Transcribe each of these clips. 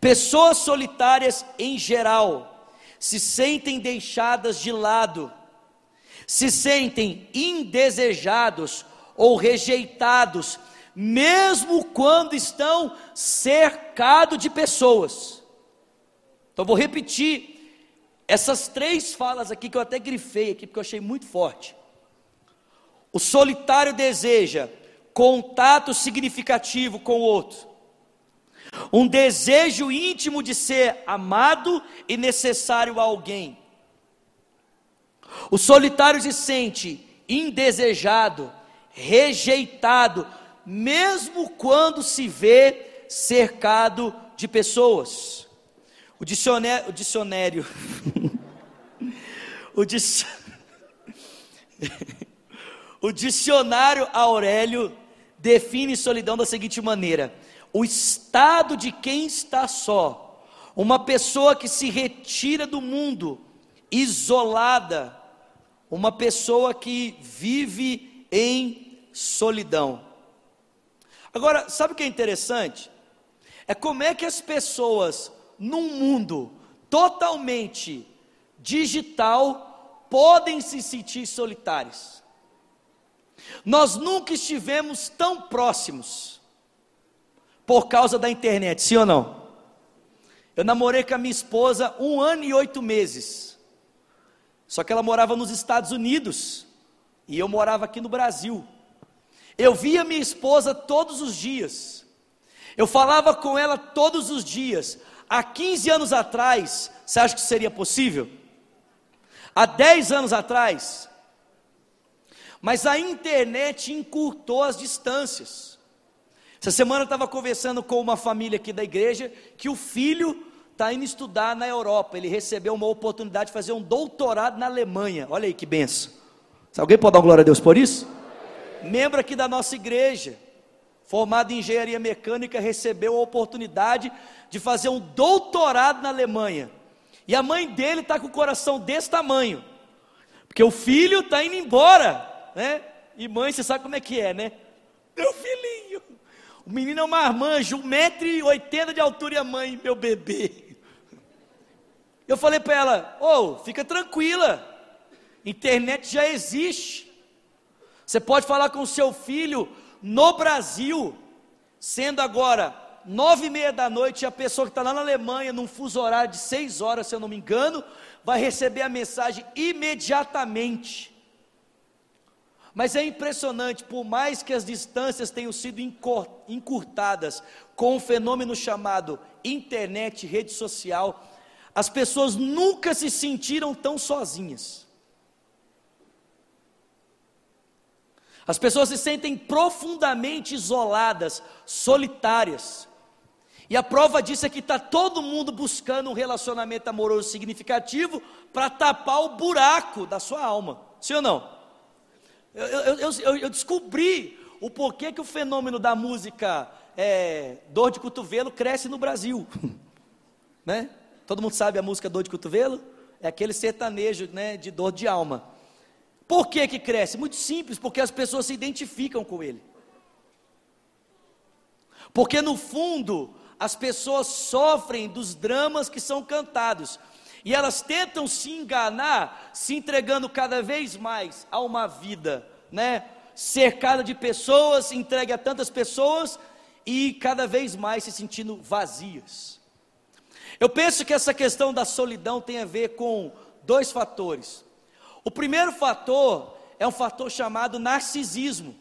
Pessoas solitárias em geral se sentem deixadas de lado, se sentem indesejados ou rejeitados, mesmo quando estão cercados de pessoas. Então vou repetir essas três falas aqui que eu até grifei aqui porque eu achei muito forte. O solitário deseja contato significativo com o outro um desejo íntimo de ser amado e necessário a alguém. O solitário se sente indesejado, rejeitado, mesmo quando se vê cercado de pessoas. O dicionário, o dicionário, o, dic... o dicionário Aurélio define solidão da seguinte maneira: o estado de quem está só, uma pessoa que se retira do mundo, isolada, uma pessoa que vive em solidão. Agora, sabe o que é interessante? É como é que as pessoas num mundo totalmente digital podem se sentir solitárias. Nós nunca estivemos tão próximos por causa da internet, sim ou não? Eu namorei com a minha esposa um ano e oito meses. Só que ela morava nos Estados Unidos e eu morava aqui no Brasil. Eu via minha esposa todos os dias. Eu falava com ela todos os dias. Há 15 anos atrás, você acha que seria possível? Há 10 anos atrás. Mas a internet encurtou as distâncias. Essa semana eu estava conversando com uma família aqui da igreja que o filho está indo estudar na Europa. Ele recebeu uma oportunidade de fazer um doutorado na Alemanha. Olha aí que benção. Alguém pode dar glória a Deus por isso? Membro aqui da nossa igreja, formado em engenharia mecânica, recebeu a oportunidade de fazer um doutorado na Alemanha. E a mãe dele está com o coração desse tamanho, porque o filho está indo embora, né? E mãe, você sabe como é que é, né? Meu filhinho, o menino é um marmanjo, 1,80m de altura e a mãe, meu bebê. Eu falei para ela: Ô, oh, fica tranquila, internet já existe. Você pode falar com o seu filho no Brasil, sendo agora nove e meia da noite, a pessoa que está lá na Alemanha, num fuso horário de seis horas, se eu não me engano, vai receber a mensagem imediatamente. Mas é impressionante, por mais que as distâncias tenham sido encurtadas com um fenômeno chamado internet, rede social, as pessoas nunca se sentiram tão sozinhas. As pessoas se sentem profundamente isoladas, solitárias. E a prova disso é que está todo mundo buscando um relacionamento amoroso significativo para tapar o buraco da sua alma. Sim ou não? Eu, eu, eu, eu descobri o porquê que o fenômeno da música é, dor de cotovelo cresce no Brasil. né? Todo mundo sabe a música dor de cotovelo? É aquele sertanejo né, de dor de alma. Por que, que cresce? Muito simples, porque as pessoas se identificam com ele. Porque no fundo, as pessoas sofrem dos dramas que são cantados. E elas tentam se enganar, se entregando cada vez mais a uma vida, né, cercada de pessoas, entregue a tantas pessoas e cada vez mais se sentindo vazias. Eu penso que essa questão da solidão tem a ver com dois fatores. O primeiro fator é um fator chamado narcisismo.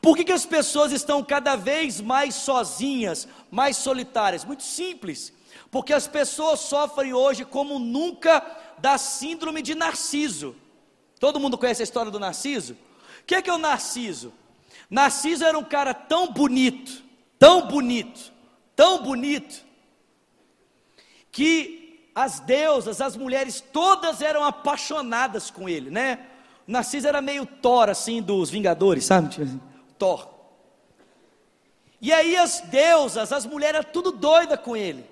Por que, que as pessoas estão cada vez mais sozinhas, mais solitárias? Muito simples porque as pessoas sofrem hoje como nunca da síndrome de Narciso. Todo mundo conhece a história do Narciso? O que é, que é o Narciso? Narciso era um cara tão bonito, tão bonito, tão bonito, que as deusas, as mulheres, todas eram apaixonadas com ele, né? Narciso era meio Thor, assim, dos Vingadores, sabe? Tipo assim, Thor. E aí as deusas, as mulheres, tudo doida com ele.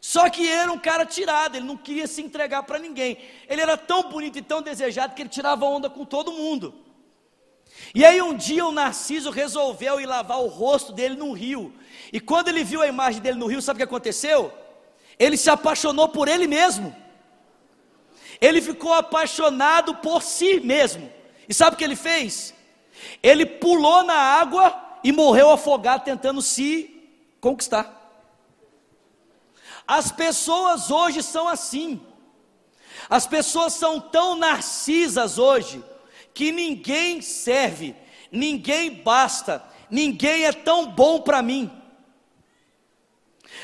Só que era um cara tirado, ele não queria se entregar para ninguém. Ele era tão bonito e tão desejado que ele tirava onda com todo mundo. E aí um dia o Narciso resolveu ir lavar o rosto dele no rio. E quando ele viu a imagem dele no rio, sabe o que aconteceu? Ele se apaixonou por ele mesmo. Ele ficou apaixonado por si mesmo. E sabe o que ele fez? Ele pulou na água e morreu afogado tentando se conquistar. As pessoas hoje são assim. As pessoas são tão narcisas hoje que ninguém serve, ninguém basta, ninguém é tão bom para mim.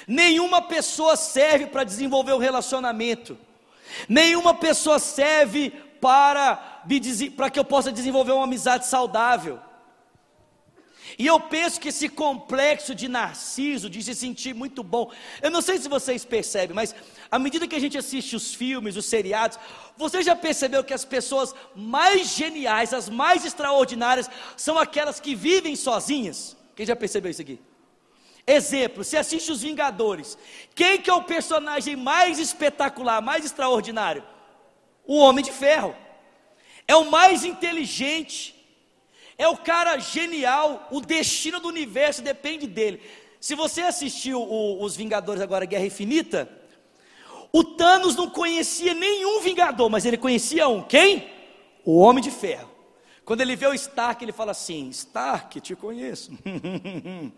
Nenhuma pessoa serve para desenvolver um relacionamento. Nenhuma pessoa serve para, para que eu possa desenvolver uma amizade saudável. E eu penso que esse complexo de narciso, de se sentir muito bom, eu não sei se vocês percebem, mas à medida que a gente assiste os filmes, os seriados, você já percebeu que as pessoas mais geniais, as mais extraordinárias, são aquelas que vivem sozinhas? Quem já percebeu isso aqui? Exemplo, você assiste Os Vingadores. Quem que é o personagem mais espetacular, mais extraordinário? O Homem de Ferro. É o mais inteligente, é o cara genial, o destino do universo depende dele. Se você assistiu o, os Vingadores agora, Guerra Infinita, o Thanos não conhecia nenhum Vingador, mas ele conhecia um. Quem? O Homem de Ferro. Quando ele vê o Stark, ele fala assim: Stark, te conheço.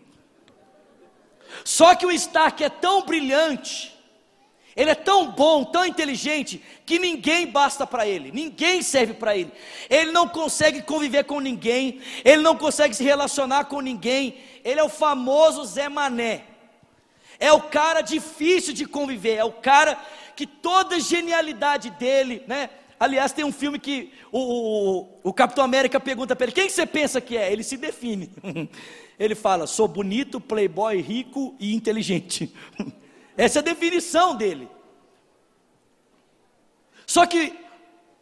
Só que o Stark é tão brilhante ele é tão bom, tão inteligente, que ninguém basta para ele, ninguém serve para ele. Ele não consegue conviver com ninguém, ele não consegue se relacionar com ninguém. Ele é o famoso Zé Mané. É o cara difícil de conviver, é o cara que toda genialidade dele, né? Aliás, tem um filme que o, o, o Capitão América pergunta para ele: quem você pensa que é? Ele se define. Ele fala: sou bonito, playboy, rico e inteligente. Essa é a definição dele. Só que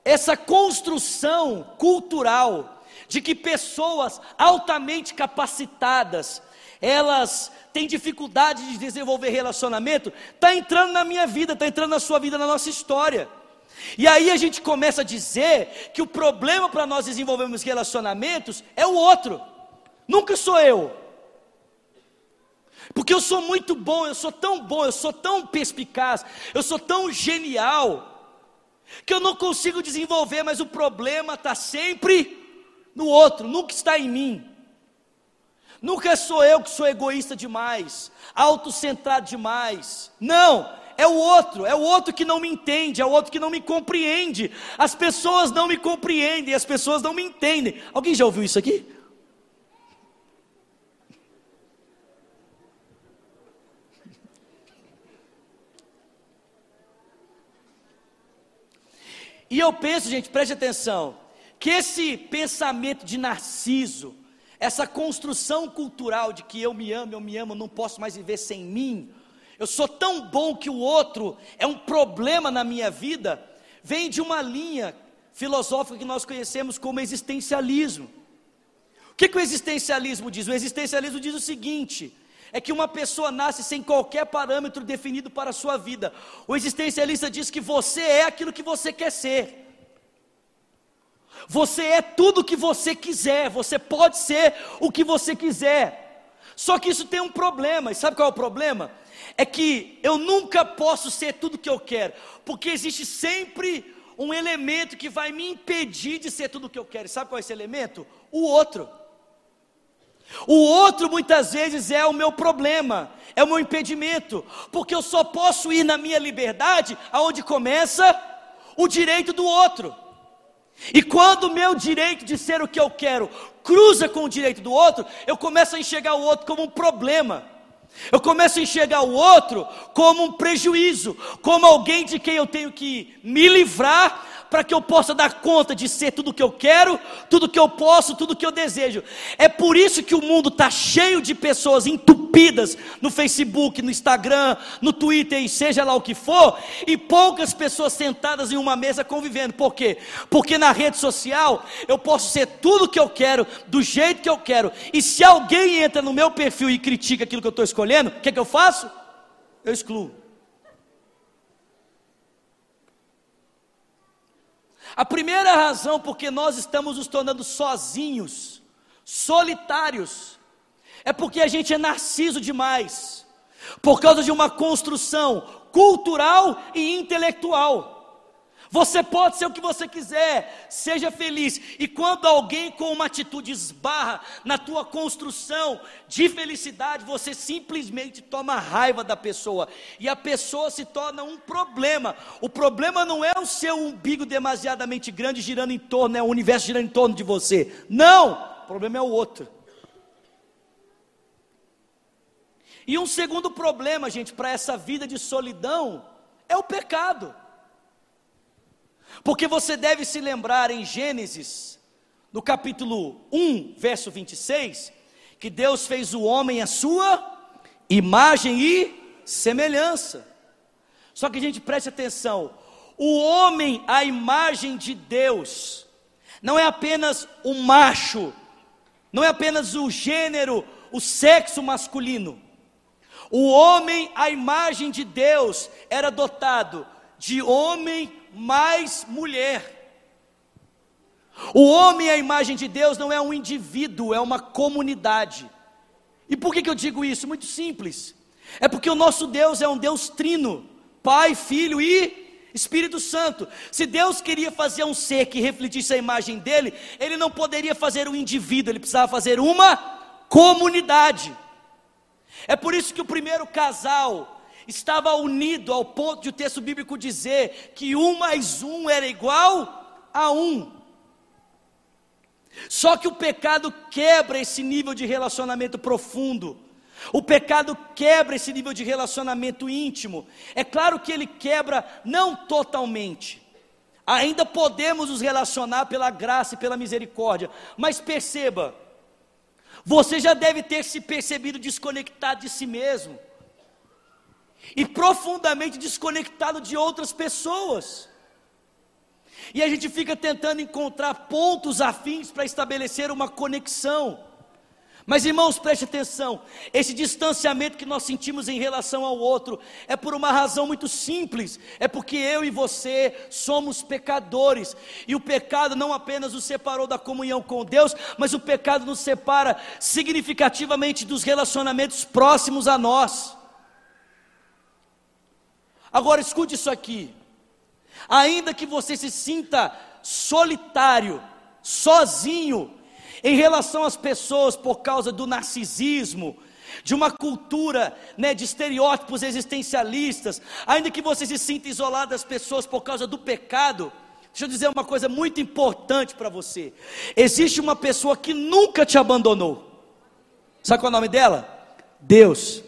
essa construção cultural de que pessoas altamente capacitadas, elas têm dificuldade de desenvolver relacionamento, está entrando na minha vida, está entrando na sua vida, na nossa história. E aí a gente começa a dizer que o problema para nós desenvolvermos relacionamentos é o outro, nunca sou eu. Porque eu sou muito bom, eu sou tão bom, eu sou tão perspicaz, eu sou tão genial, que eu não consigo desenvolver, mas o problema está sempre no outro, nunca está em mim. Nunca sou eu que sou egoísta demais, autocentrado demais. Não, é o outro, é o outro que não me entende, é o outro que não me compreende. As pessoas não me compreendem, as pessoas não me entendem. Alguém já ouviu isso aqui? E eu penso, gente, preste atenção, que esse pensamento de narciso, essa construção cultural de que eu me amo, eu me amo, não posso mais viver sem mim, eu sou tão bom que o outro é um problema na minha vida, vem de uma linha filosófica que nós conhecemos como existencialismo. O que, que o existencialismo diz? O existencialismo diz o seguinte: é que uma pessoa nasce sem qualquer parâmetro definido para a sua vida. O existencialista diz que você é aquilo que você quer ser. Você é tudo o que você quiser, você pode ser o que você quiser. Só que isso tem um problema, e sabe qual é o problema? É que eu nunca posso ser tudo o que eu quero, porque existe sempre um elemento que vai me impedir de ser tudo o que eu quero. E sabe qual é esse elemento? O outro. O outro muitas vezes é o meu problema, é o meu impedimento, porque eu só posso ir na minha liberdade aonde começa o direito do outro. E quando o meu direito de ser o que eu quero cruza com o direito do outro, eu começo a enxergar o outro como um problema. Eu começo a enxergar o outro como um prejuízo, como alguém de quem eu tenho que me livrar para que eu possa dar conta de ser tudo que eu quero, tudo que eu posso, tudo que eu desejo. É por isso que o mundo está cheio de pessoas entupidas no Facebook, no Instagram, no Twitter e seja lá o que for, e poucas pessoas sentadas em uma mesa convivendo. Por quê? Porque na rede social eu posso ser tudo que eu quero, do jeito que eu quero, e se alguém entra no meu perfil e critica aquilo que eu estou escolhendo, o que, é que eu faço? Eu excluo. A primeira razão porque nós estamos nos tornando sozinhos, solitários, é porque a gente é narciso demais, por causa de uma construção cultural e intelectual. Você pode ser o que você quiser, seja feliz. E quando alguém com uma atitude esbarra na tua construção de felicidade, você simplesmente toma raiva da pessoa. E a pessoa se torna um problema. O problema não é o seu umbigo demasiadamente grande girando em torno, é o universo girando em torno de você. Não! O problema é o outro. E um segundo problema, gente, para essa vida de solidão é o pecado. Porque você deve se lembrar em Gênesis, no capítulo 1, verso 26, que Deus fez o homem à sua imagem e semelhança. Só que a gente preste atenção: o homem, à imagem de Deus, não é apenas o macho, não é apenas o gênero, o sexo masculino. O homem, à imagem de Deus, era dotado de homem mais mulher. O homem, à imagem de Deus, não é um indivíduo, é uma comunidade. E por que, que eu digo isso? Muito simples. É porque o nosso Deus é um Deus trino, Pai, Filho e Espírito Santo. Se Deus queria fazer um ser que refletisse a imagem dele, ele não poderia fazer um indivíduo, ele precisava fazer uma comunidade. É por isso que o primeiro casal estava unido ao ponto de o texto bíblico dizer que um mais um era igual a um. Só que o pecado quebra esse nível de relacionamento profundo. O pecado quebra esse nível de relacionamento íntimo. É claro que ele quebra não totalmente. Ainda podemos nos relacionar pela graça e pela misericórdia. Mas perceba, você já deve ter se percebido desconectado de si mesmo e profundamente desconectado de outras pessoas. E a gente fica tentando encontrar pontos afins para estabelecer uma conexão. Mas irmãos, preste atenção: esse distanciamento que nós sentimos em relação ao outro é por uma razão muito simples, é porque eu e você somos pecadores, e o pecado não apenas nos separou da comunhão com Deus, mas o pecado nos separa significativamente dos relacionamentos próximos a nós. Agora escute isso aqui. Ainda que você se sinta solitário, sozinho, em relação às pessoas por causa do narcisismo, de uma cultura né, de estereótipos existencialistas, ainda que você se sinta isolado das pessoas por causa do pecado, deixa eu dizer uma coisa muito importante para você: existe uma pessoa que nunca te abandonou, sabe qual é o nome dela? Deus.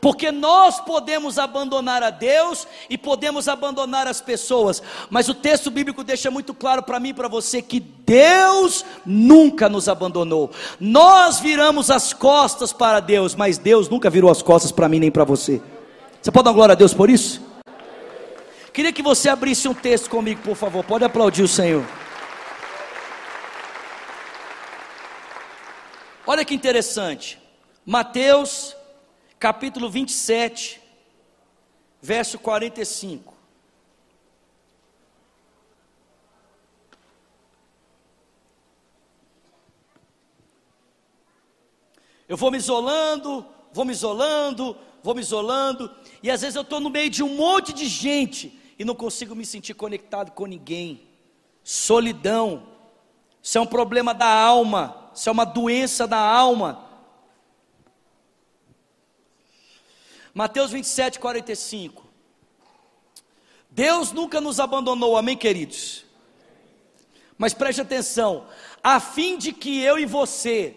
Porque nós podemos abandonar a Deus e podemos abandonar as pessoas, mas o texto bíblico deixa muito claro para mim e para você que Deus nunca nos abandonou. Nós viramos as costas para Deus, mas Deus nunca virou as costas para mim nem para você. Você pode dar glória a Deus por isso? Queria que você abrisse um texto comigo, por favor. Pode aplaudir o Senhor. Olha que interessante. Mateus capítulo 27, verso 45. Eu vou me isolando, vou me isolando, vou me isolando, e às vezes eu estou no meio de um monte de gente e não consigo me sentir conectado com ninguém. Solidão, isso é um problema da alma, isso é uma doença da alma. Mateus 27, 45. Deus nunca nos abandonou, amém, queridos? Mas preste atenção, a fim de que eu e você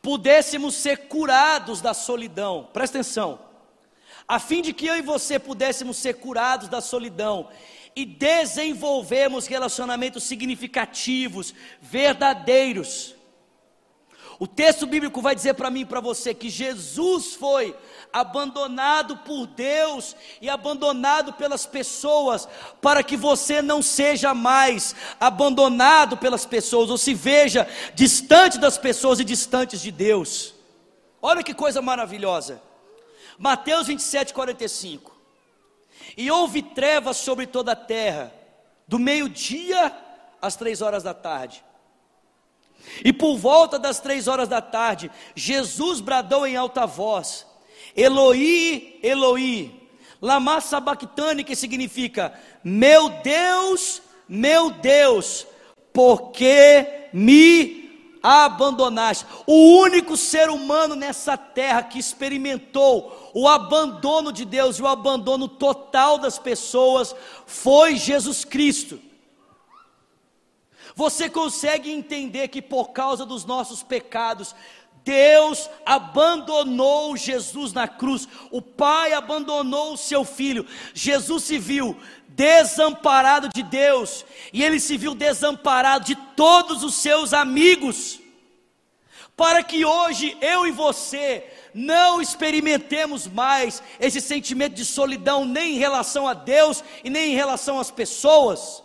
pudéssemos ser curados da solidão, presta atenção, a fim de que eu e você pudéssemos ser curados da solidão e desenvolvermos relacionamentos significativos, verdadeiros. O texto bíblico vai dizer para mim e para você que Jesus foi abandonado por Deus e abandonado pelas pessoas, para que você não seja mais abandonado pelas pessoas, ou se veja distante das pessoas e distantes de Deus. Olha que coisa maravilhosa. Mateus 27, 45. E houve trevas sobre toda a terra, do meio-dia às três horas da tarde. E por volta das três horas da tarde, Jesus bradou em alta voz: Eloi, Eloi, lama sabachthani, que significa: Meu Deus, meu Deus, por que me abandonaste? O único ser humano nessa terra que experimentou o abandono de Deus e o abandono total das pessoas foi Jesus Cristo. Você consegue entender que por causa dos nossos pecados, Deus abandonou Jesus na cruz, o Pai abandonou o seu filho, Jesus se viu desamparado de Deus, e ele se viu desamparado de todos os seus amigos, para que hoje eu e você não experimentemos mais esse sentimento de solidão, nem em relação a Deus e nem em relação às pessoas.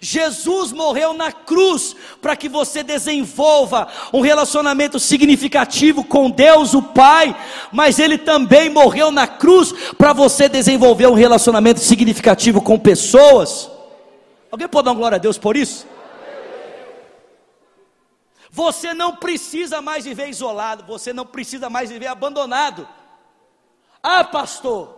Jesus morreu na cruz para que você desenvolva um relacionamento significativo com Deus, o Pai, mas Ele também morreu na cruz para você desenvolver um relacionamento significativo com pessoas. Alguém pode dar glória a Deus por isso? Você não precisa mais viver isolado, você não precisa mais viver abandonado. Ah, pastor,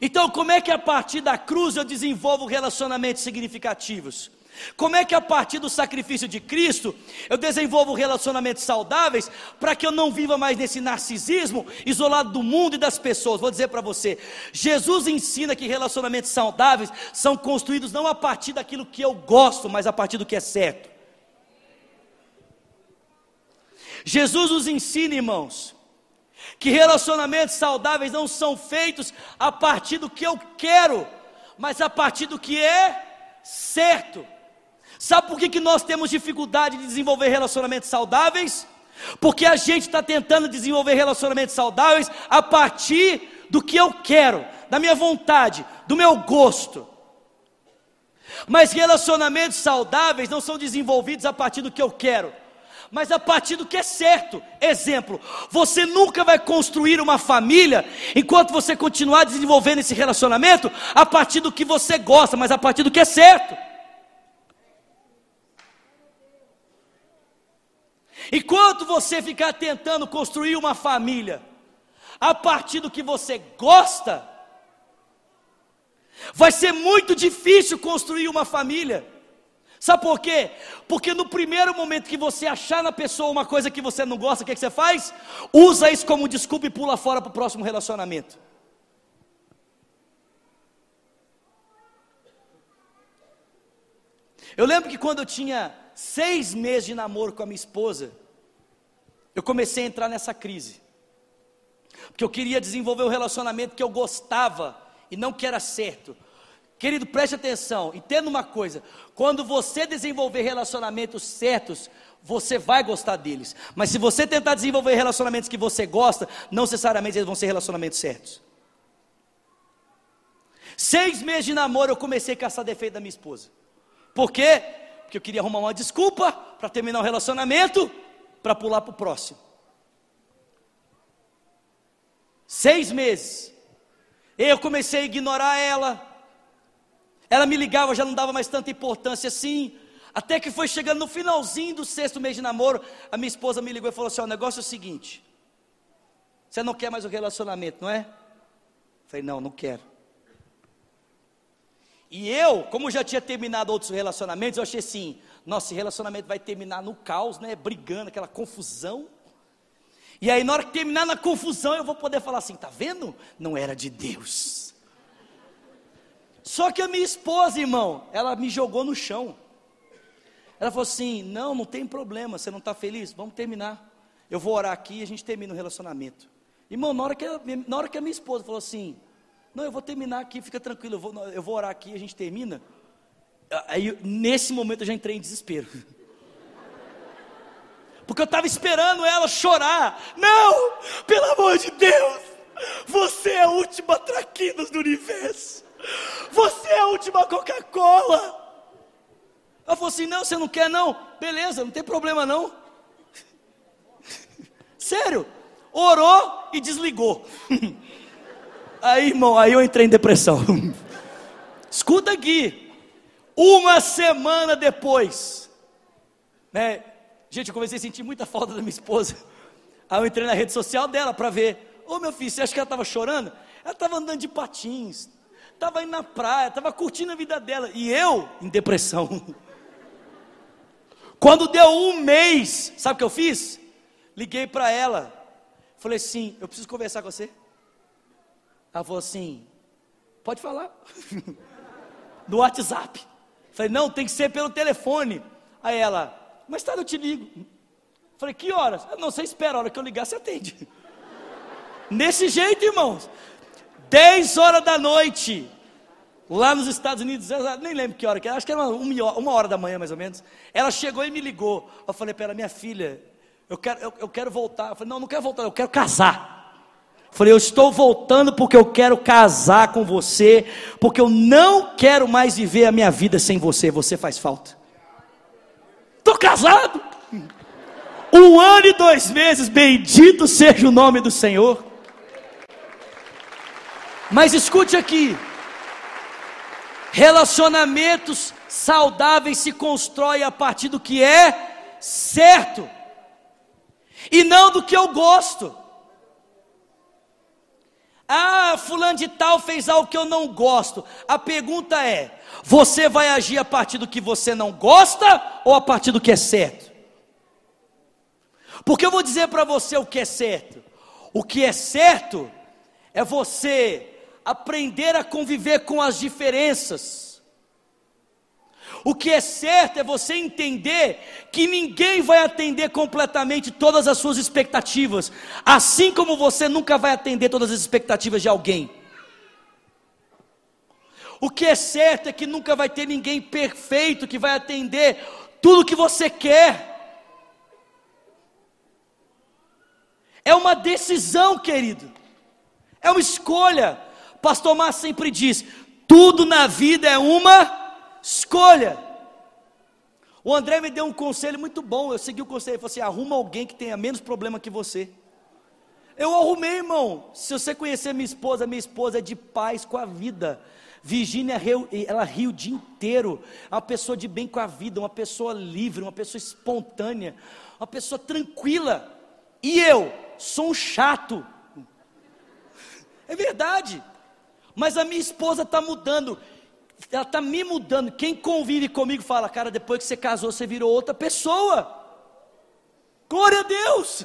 então, como é que a partir da cruz eu desenvolvo relacionamentos significativos? Como é que a partir do sacrifício de Cristo eu desenvolvo relacionamentos saudáveis para que eu não viva mais nesse narcisismo, isolado do mundo e das pessoas? Vou dizer para você: Jesus ensina que relacionamentos saudáveis são construídos não a partir daquilo que eu gosto, mas a partir do que é certo. Jesus nos ensina, irmãos, que relacionamentos saudáveis não são feitos a partir do que eu quero, mas a partir do que é certo. Sabe por que, que nós temos dificuldade de desenvolver relacionamentos saudáveis? Porque a gente está tentando desenvolver relacionamentos saudáveis a partir do que eu quero, da minha vontade, do meu gosto. Mas relacionamentos saudáveis não são desenvolvidos a partir do que eu quero, mas a partir do que é certo. Exemplo, você nunca vai construir uma família enquanto você continuar desenvolvendo esse relacionamento a partir do que você gosta, mas a partir do que é certo. Enquanto você ficar tentando construir uma família a partir do que você gosta, vai ser muito difícil construir uma família. Sabe por quê? Porque no primeiro momento que você achar na pessoa uma coisa que você não gosta, o que, é que você faz? Usa isso como desculpa e pula fora para o próximo relacionamento. Eu lembro que quando eu tinha seis meses de namoro com a minha esposa, eu comecei a entrar nessa crise. Porque eu queria desenvolver um relacionamento que eu gostava e não que era certo. Querido, preste atenção, entenda uma coisa: quando você desenvolver relacionamentos certos, você vai gostar deles. Mas se você tentar desenvolver relacionamentos que você gosta, não necessariamente eles vão ser relacionamentos certos. Seis meses de namoro eu comecei a caçar defeito da minha esposa. Por quê? Porque eu queria arrumar uma desculpa para terminar o relacionamento, para pular para o próximo. Seis meses. Eu comecei a ignorar ela, ela me ligava, já não dava mais tanta importância assim. Até que foi chegando no finalzinho do sexto mês de namoro, a minha esposa me ligou e falou assim: o negócio é o seguinte, você não quer mais o relacionamento, não é? Falei, não, não quero. E eu, como já tinha terminado outros relacionamentos, eu achei assim, nosso relacionamento vai terminar no caos, né? Brigando, aquela confusão. E aí, na hora que terminar na confusão, eu vou poder falar assim, tá vendo? Não era de Deus. Só que a minha esposa, irmão, ela me jogou no chão. Ela falou assim: Não, não tem problema, você não está feliz? Vamos terminar. Eu vou orar aqui e a gente termina o relacionamento. Irmão, na hora, que na hora que a minha esposa falou assim: Não, eu vou terminar aqui, fica tranquilo, eu vou, eu vou orar aqui e a gente termina. Aí, nesse momento, eu já entrei em desespero. Porque eu estava esperando ela chorar. Não, pelo amor de Deus, você é a última traquinas do universo. Você é a última Coca-Cola. Ela falou assim: Não, você não quer, não? Beleza, não tem problema, não. Sério, orou e desligou. Aí, irmão, aí eu entrei em depressão. Escuta aqui. Uma semana depois, né? Gente, eu comecei a sentir muita falta da minha esposa. Aí eu entrei na rede social dela para ver. Ô meu filho, você acha que ela estava chorando? Ela estava andando de patins, estava indo na praia, estava curtindo a vida dela. E eu, em depressão. Quando deu um mês, sabe o que eu fiz? Liguei para ela. Falei assim: eu preciso conversar com você. Ela falou assim: pode falar. no WhatsApp. Falei: não, tem que ser pelo telefone. Aí ela: mas tá, eu te ligo. Falei: que horas? Não, você espera, a hora que eu ligar, você atende. Nesse jeito, irmãos. 10 horas da noite, lá nos Estados Unidos, nem lembro que hora que era, acho que era uma, uma hora da manhã mais ou menos. Ela chegou e me ligou. Eu falei para ela, minha filha, eu quero, eu, eu quero voltar. Eu falei, não, não quero voltar, eu quero casar. Falei, eu estou voltando porque eu quero casar com você, porque eu não quero mais viver a minha vida sem você, você faz falta. Estou casado. Um ano e dois meses, bendito seja o nome do Senhor. Mas escute aqui: relacionamentos saudáveis se constroem a partir do que é certo, e não do que eu gosto. Ah, fulano de tal fez algo que eu não gosto. A pergunta é: você vai agir a partir do que você não gosta ou a partir do que é certo? Porque eu vou dizer para você o que é certo. O que é certo é você aprender a conviver com as diferenças. O que é certo é você entender que ninguém vai atender completamente todas as suas expectativas, assim como você nunca vai atender todas as expectativas de alguém. O que é certo é que nunca vai ter ninguém perfeito que vai atender tudo que você quer. É uma decisão, querido. É uma escolha. Pastor Márcio sempre diz: tudo na vida é uma escolha. O André me deu um conselho muito bom. Eu segui o conselho. Ele falou assim: arruma alguém que tenha menos problema que você. Eu arrumei, irmão. Se você conhecer minha esposa, minha esposa é de paz com a vida. Virgínia, ela ri o dia inteiro. É uma pessoa de bem com a vida, uma pessoa livre, uma pessoa espontânea, uma pessoa tranquila. E eu sou um chato. É verdade. Mas a minha esposa está mudando. Ela está me mudando. Quem convive comigo fala, cara, depois que você casou, você virou outra pessoa. Glória a Deus.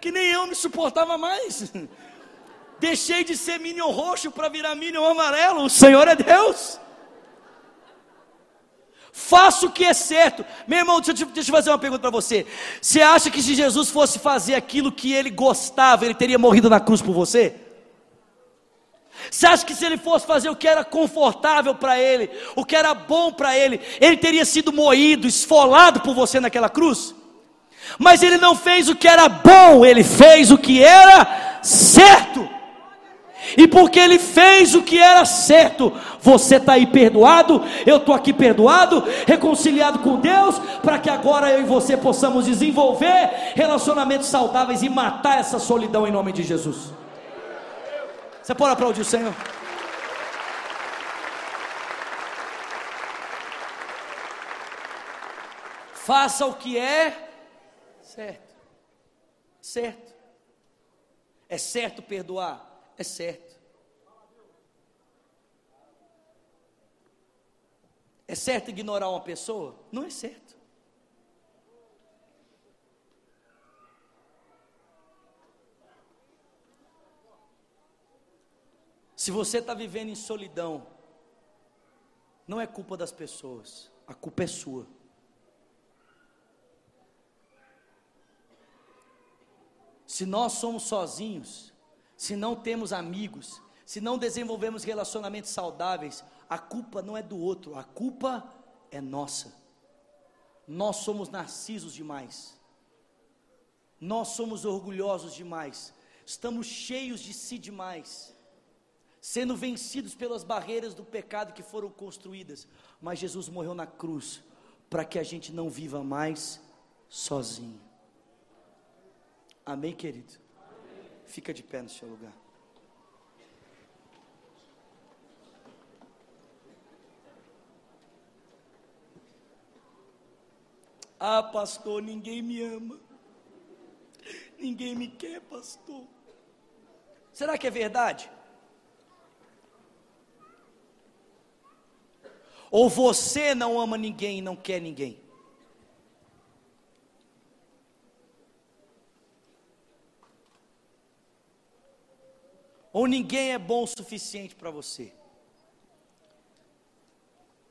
Que nem eu me suportava mais. Deixei de ser Minion roxo para virar Minion amarelo. O Senhor é Deus. Faça o que é certo. Meu irmão, deixa eu, deixa eu fazer uma pergunta para você. Você acha que se Jesus fosse fazer aquilo que ele gostava, ele teria morrido na cruz por você? Você acha que se ele fosse fazer o que era confortável para ele, o que era bom para ele, ele teria sido moído, esfolado por você naquela cruz? Mas ele não fez o que era bom, ele fez o que era certo. E porque ele fez o que era certo, você está aí perdoado, eu estou aqui perdoado, reconciliado com Deus, para que agora eu e você possamos desenvolver relacionamentos saudáveis e matar essa solidão em nome de Jesus. Você pode aplaudir o Senhor? Faça o que é certo. Certo. É certo perdoar? É certo. É certo ignorar uma pessoa? Não é certo. Se você está vivendo em solidão, não é culpa das pessoas, a culpa é sua. Se nós somos sozinhos, se não temos amigos, se não desenvolvemos relacionamentos saudáveis, a culpa não é do outro, a culpa é nossa. Nós somos narcisos demais. Nós somos orgulhosos demais. Estamos cheios de si demais sendo vencidos pelas barreiras do pecado que foram construídas. Mas Jesus morreu na cruz para que a gente não viva mais sozinho. Amém, querido? Amém. Fica de pé no seu lugar. Ah, pastor, ninguém me ama. Ninguém me quer, pastor. Será que é verdade? Ou você não ama ninguém e não quer ninguém? Ou ninguém é bom o suficiente para você?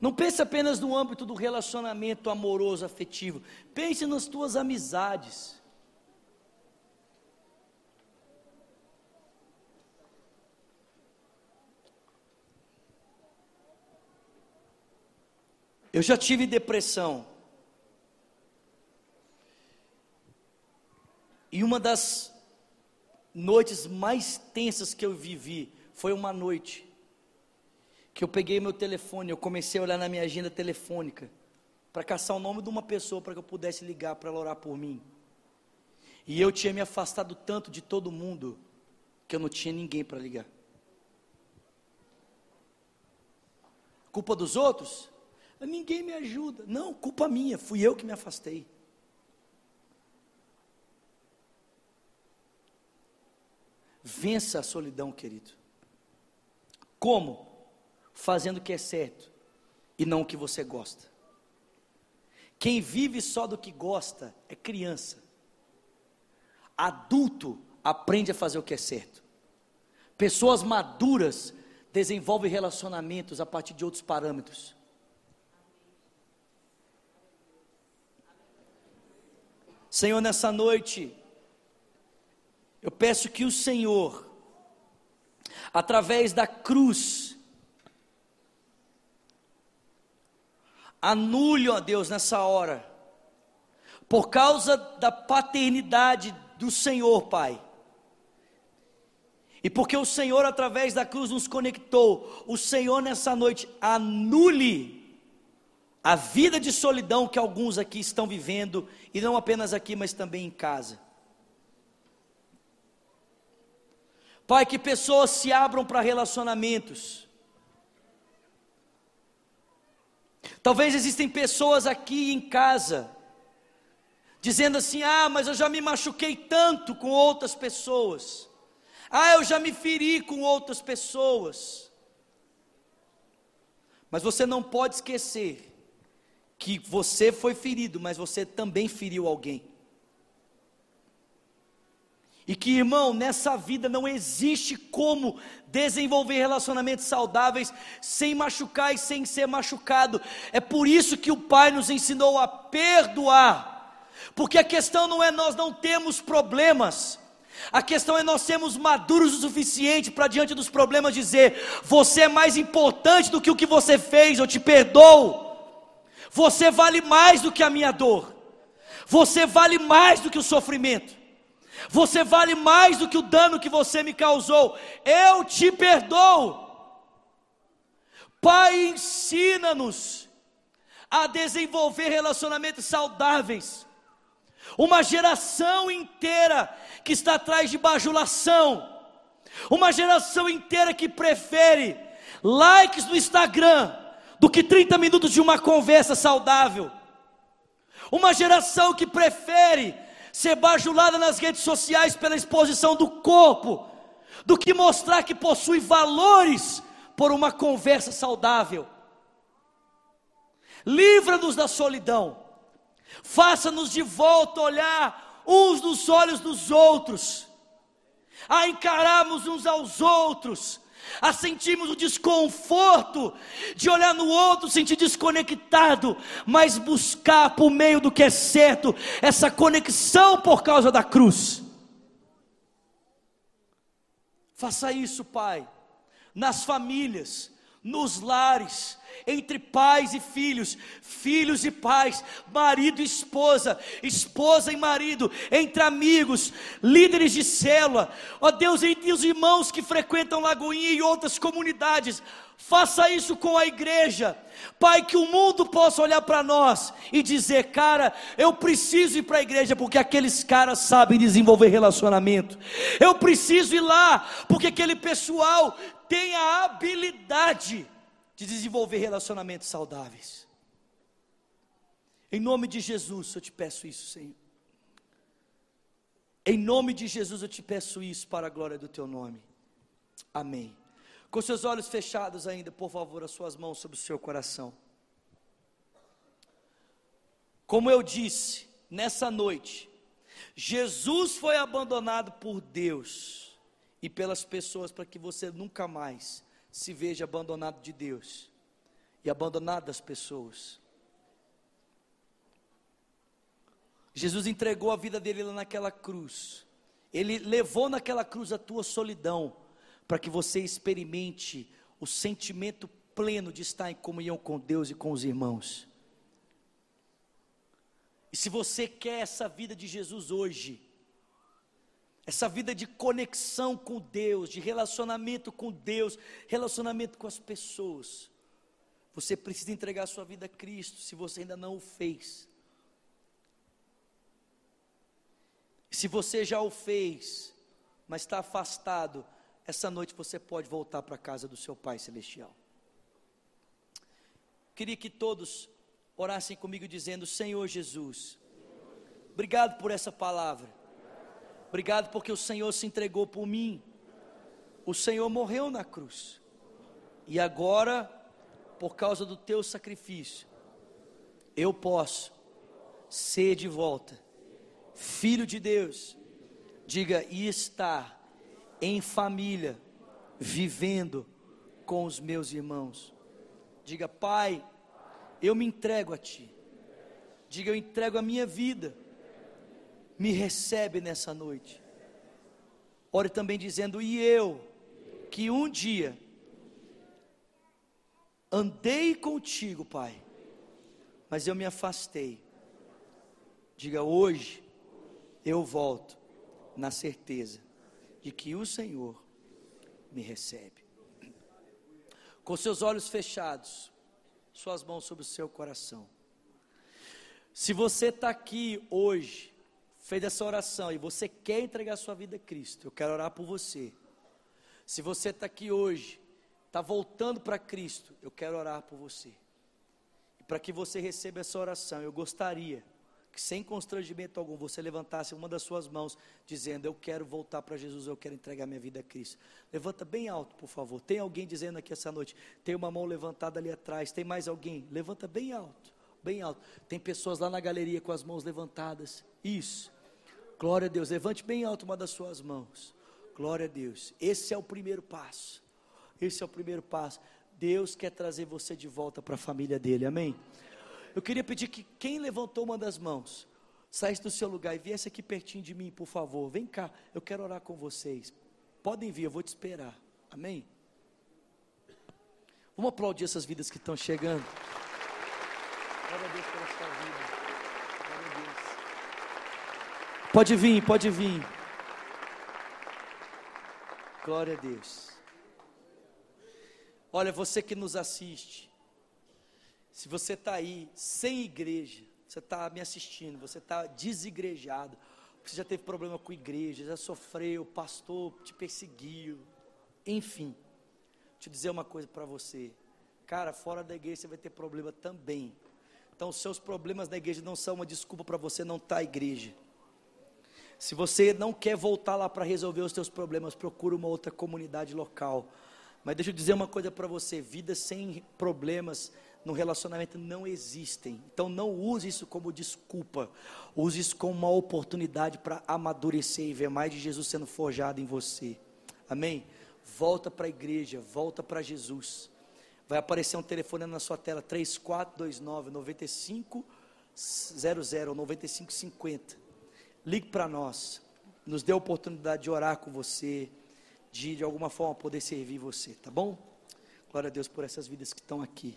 Não pense apenas no âmbito do relacionamento amoroso, afetivo. Pense nas tuas amizades. Eu já tive depressão. E uma das noites mais tensas que eu vivi foi uma noite que eu peguei meu telefone, eu comecei a olhar na minha agenda telefônica para caçar o nome de uma pessoa para que eu pudesse ligar para ela orar por mim. E eu tinha me afastado tanto de todo mundo que eu não tinha ninguém para ligar. Culpa dos outros? Ninguém me ajuda. Não, culpa minha, fui eu que me afastei. Vença a solidão, querido. Como? Fazendo o que é certo e não o que você gosta. Quem vive só do que gosta é criança. Adulto aprende a fazer o que é certo. Pessoas maduras desenvolvem relacionamentos a partir de outros parâmetros. Senhor, nessa noite, eu peço que o Senhor, através da cruz, anule, ó Deus, nessa hora, por causa da paternidade do Senhor, Pai. E porque o Senhor, através da cruz, nos conectou, o Senhor, nessa noite, anule a vida de solidão que alguns aqui estão vivendo, e não apenas aqui, mas também em casa. Pai, que pessoas se abram para relacionamentos. Talvez existem pessoas aqui em casa dizendo assim: "Ah, mas eu já me machuquei tanto com outras pessoas. Ah, eu já me feri com outras pessoas." Mas você não pode esquecer que você foi ferido, mas você também feriu alguém. E que, irmão, nessa vida não existe como desenvolver relacionamentos saudáveis sem machucar e sem ser machucado. É por isso que o Pai nos ensinou a perdoar. Porque a questão não é nós não temos problemas. A questão é nós sermos maduros o suficiente para diante dos problemas dizer: você é mais importante do que o que você fez, eu te perdoo. Você vale mais do que a minha dor. Você vale mais do que o sofrimento. Você vale mais do que o dano que você me causou. Eu te perdoo. Pai, ensina-nos a desenvolver relacionamentos saudáveis. Uma geração inteira que está atrás de bajulação. Uma geração inteira que prefere likes no Instagram do que 30 minutos de uma conversa saudável. Uma geração que prefere ser bajulada nas redes sociais pela exposição do corpo, do que mostrar que possui valores por uma conversa saudável. Livra-nos da solidão, faça-nos de volta olhar uns nos olhos dos outros, a encararmos uns aos outros, a sentirmos o desconforto de olhar no outro, sentir desconectado, mas buscar por meio do que é certo, essa conexão por causa da cruz. Faça isso, Pai, nas famílias, nos lares, entre pais e filhos, filhos e pais, marido e esposa, esposa e marido, entre amigos, líderes de célula, ó Deus, entre os irmãos que frequentam Lagoinha e outras comunidades, faça isso com a igreja, Pai, que o mundo possa olhar para nós e dizer, cara, eu preciso ir para a igreja porque aqueles caras sabem desenvolver relacionamento, eu preciso ir lá porque aquele pessoal tem a habilidade de desenvolver relacionamentos saudáveis. Em nome de Jesus eu te peço isso, Senhor. Em nome de Jesus eu te peço isso para a glória do teu nome. Amém. Com seus olhos fechados ainda, por favor, as suas mãos sobre o seu coração. Como eu disse, nessa noite, Jesus foi abandonado por Deus e pelas pessoas para que você nunca mais se veja abandonado de Deus e abandonado das pessoas. Jesus entregou a vida dele lá naquela cruz. Ele levou naquela cruz a tua solidão, para que você experimente o sentimento pleno de estar em comunhão com Deus e com os irmãos. E se você quer essa vida de Jesus hoje, essa vida de conexão com Deus, de relacionamento com Deus, relacionamento com as pessoas, você precisa entregar sua vida a Cristo, se você ainda não o fez. Se você já o fez, mas está afastado, essa noite você pode voltar para a casa do seu Pai Celestial. Queria que todos orassem comigo dizendo: Senhor Jesus, obrigado por essa palavra, obrigado porque o Senhor se entregou por mim, o Senhor morreu na cruz, e agora, por causa do teu sacrifício, eu posso ser de volta. Filho de Deus, diga e estar em família, vivendo com os meus irmãos. Diga, Pai, eu me entrego a Ti. Diga, eu entrego a minha vida. Me recebe nessa noite. Ore também dizendo, e eu, que um dia andei contigo, Pai, mas eu me afastei. Diga, hoje eu volto na certeza de que o Senhor me recebe. Com seus olhos fechados, suas mãos sobre o seu coração. Se você está aqui hoje, fez essa oração e você quer entregar sua vida a Cristo, eu quero orar por você. Se você está aqui hoje, está voltando para Cristo, eu quero orar por você. E para que você receba essa oração, eu gostaria que sem constrangimento algum você levantasse uma das suas mãos, dizendo: Eu quero voltar para Jesus, eu quero entregar minha vida a Cristo. Levanta bem alto, por favor. Tem alguém dizendo aqui essa noite? Tem uma mão levantada ali atrás. Tem mais alguém? Levanta bem alto, bem alto. Tem pessoas lá na galeria com as mãos levantadas. Isso. Glória a Deus. Levante bem alto uma das suas mãos. Glória a Deus. Esse é o primeiro passo. Esse é o primeiro passo. Deus quer trazer você de volta para a família dele. Amém. Eu queria pedir que quem levantou uma das mãos, saísse do seu lugar e viesse aqui pertinho de mim, por favor. Vem cá, eu quero orar com vocês. Podem vir, eu vou te esperar. Amém? Vamos aplaudir essas vidas que estão chegando. Glória a Deus pela sua vida. Glória a Deus. Pode vir, pode vir. Glória a Deus. Olha, você que nos assiste, se você está aí sem igreja, você está me assistindo, você está desigrejado, você já teve problema com igreja, já sofreu, pastor te perseguiu, enfim. Eu dizer uma coisa para você. Cara, fora da igreja você vai ter problema também. Então, os seus problemas na igreja não são uma desculpa para você não estar tá à igreja. Se você não quer voltar lá para resolver os seus problemas, procure uma outra comunidade local. Mas deixa eu dizer uma coisa para você: vida sem problemas no relacionamento não existem. Então não use isso como desculpa. Use isso como uma oportunidade para amadurecer e ver mais de Jesus sendo forjado em você. Amém? Volta para a igreja, volta para Jesus. Vai aparecer um telefone na sua tela 3429 9500 9550. Ligue para nós. Nos dê a oportunidade de orar com você, de de alguma forma poder servir você, tá bom? Glória a Deus por essas vidas que estão aqui.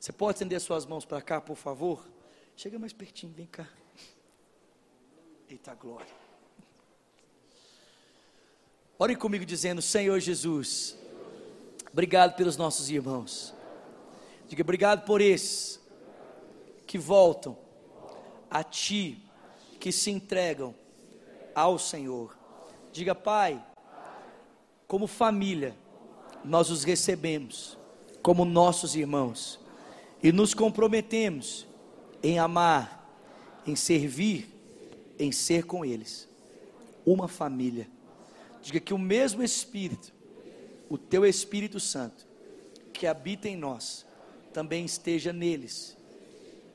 Você pode estender suas mãos para cá, por favor? Chega mais pertinho, vem cá. Eita glória. Ore comigo dizendo: Senhor Jesus, obrigado pelos nossos irmãos. Diga obrigado por esses que voltam a Ti, que se entregam ao Senhor. Diga, Pai, como família, nós os recebemos como nossos irmãos e nos comprometemos em amar, em servir, em ser com eles. Uma família. Diga que o mesmo Espírito, o teu Espírito Santo, que habita em nós, também esteja neles.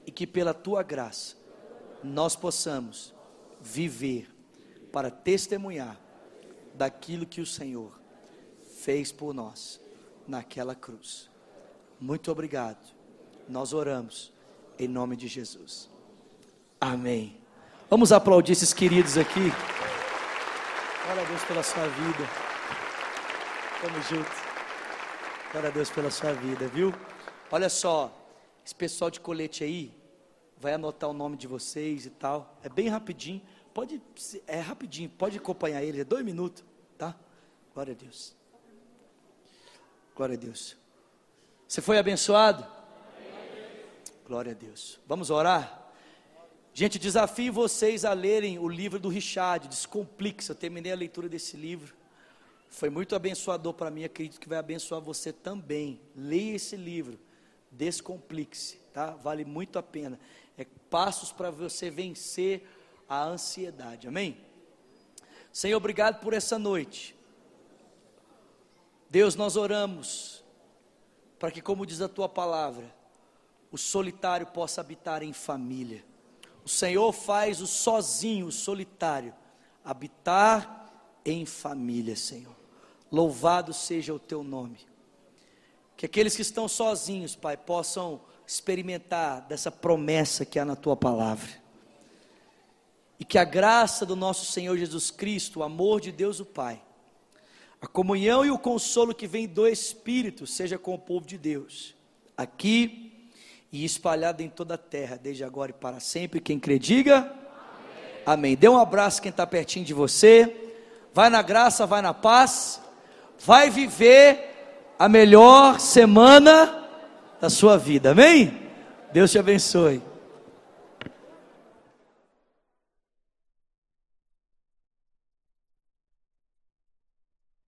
E que pela tua graça nós possamos viver para testemunhar daquilo que o Senhor fez por nós naquela cruz. Muito obrigado. Nós oramos em nome de Jesus. Amém. Vamos aplaudir esses queridos aqui. Glória a Deus pela sua vida. Tamo junto. Glória a Deus pela sua vida, viu? Olha só, esse pessoal de colete aí vai anotar o nome de vocês e tal. É bem rapidinho. Pode, é rapidinho. Pode acompanhar eles. É dois minutos, tá? Glória a Deus. Glória a Deus. Você foi abençoado? Glória a Deus. Vamos orar? Gente, desafio vocês a lerem o livro do Richard, Descomplique. Eu terminei a leitura desse livro. Foi muito abençoador para mim, acredito que vai abençoar você também. Leia esse livro, Descomplique-se, tá? Vale muito a pena. É passos para você vencer a ansiedade. Amém? Senhor, obrigado por essa noite. Deus, nós oramos para que, como diz a tua palavra, o solitário possa habitar em família. O Senhor faz o sozinho, o solitário, habitar em família, Senhor. Louvado seja o teu nome. Que aqueles que estão sozinhos, Pai, possam experimentar dessa promessa que há na tua palavra. E que a graça do nosso Senhor Jesus Cristo, o amor de Deus o Pai, a comunhão e o consolo que vem do Espírito seja com o povo de Deus, aqui e espalhado em toda a terra, desde agora e para sempre. Quem crê, diga amém. amém. Dê um abraço quem está pertinho de você. Vai na graça, vai na paz. Vai viver a melhor semana da sua vida. Amém? Deus te abençoe.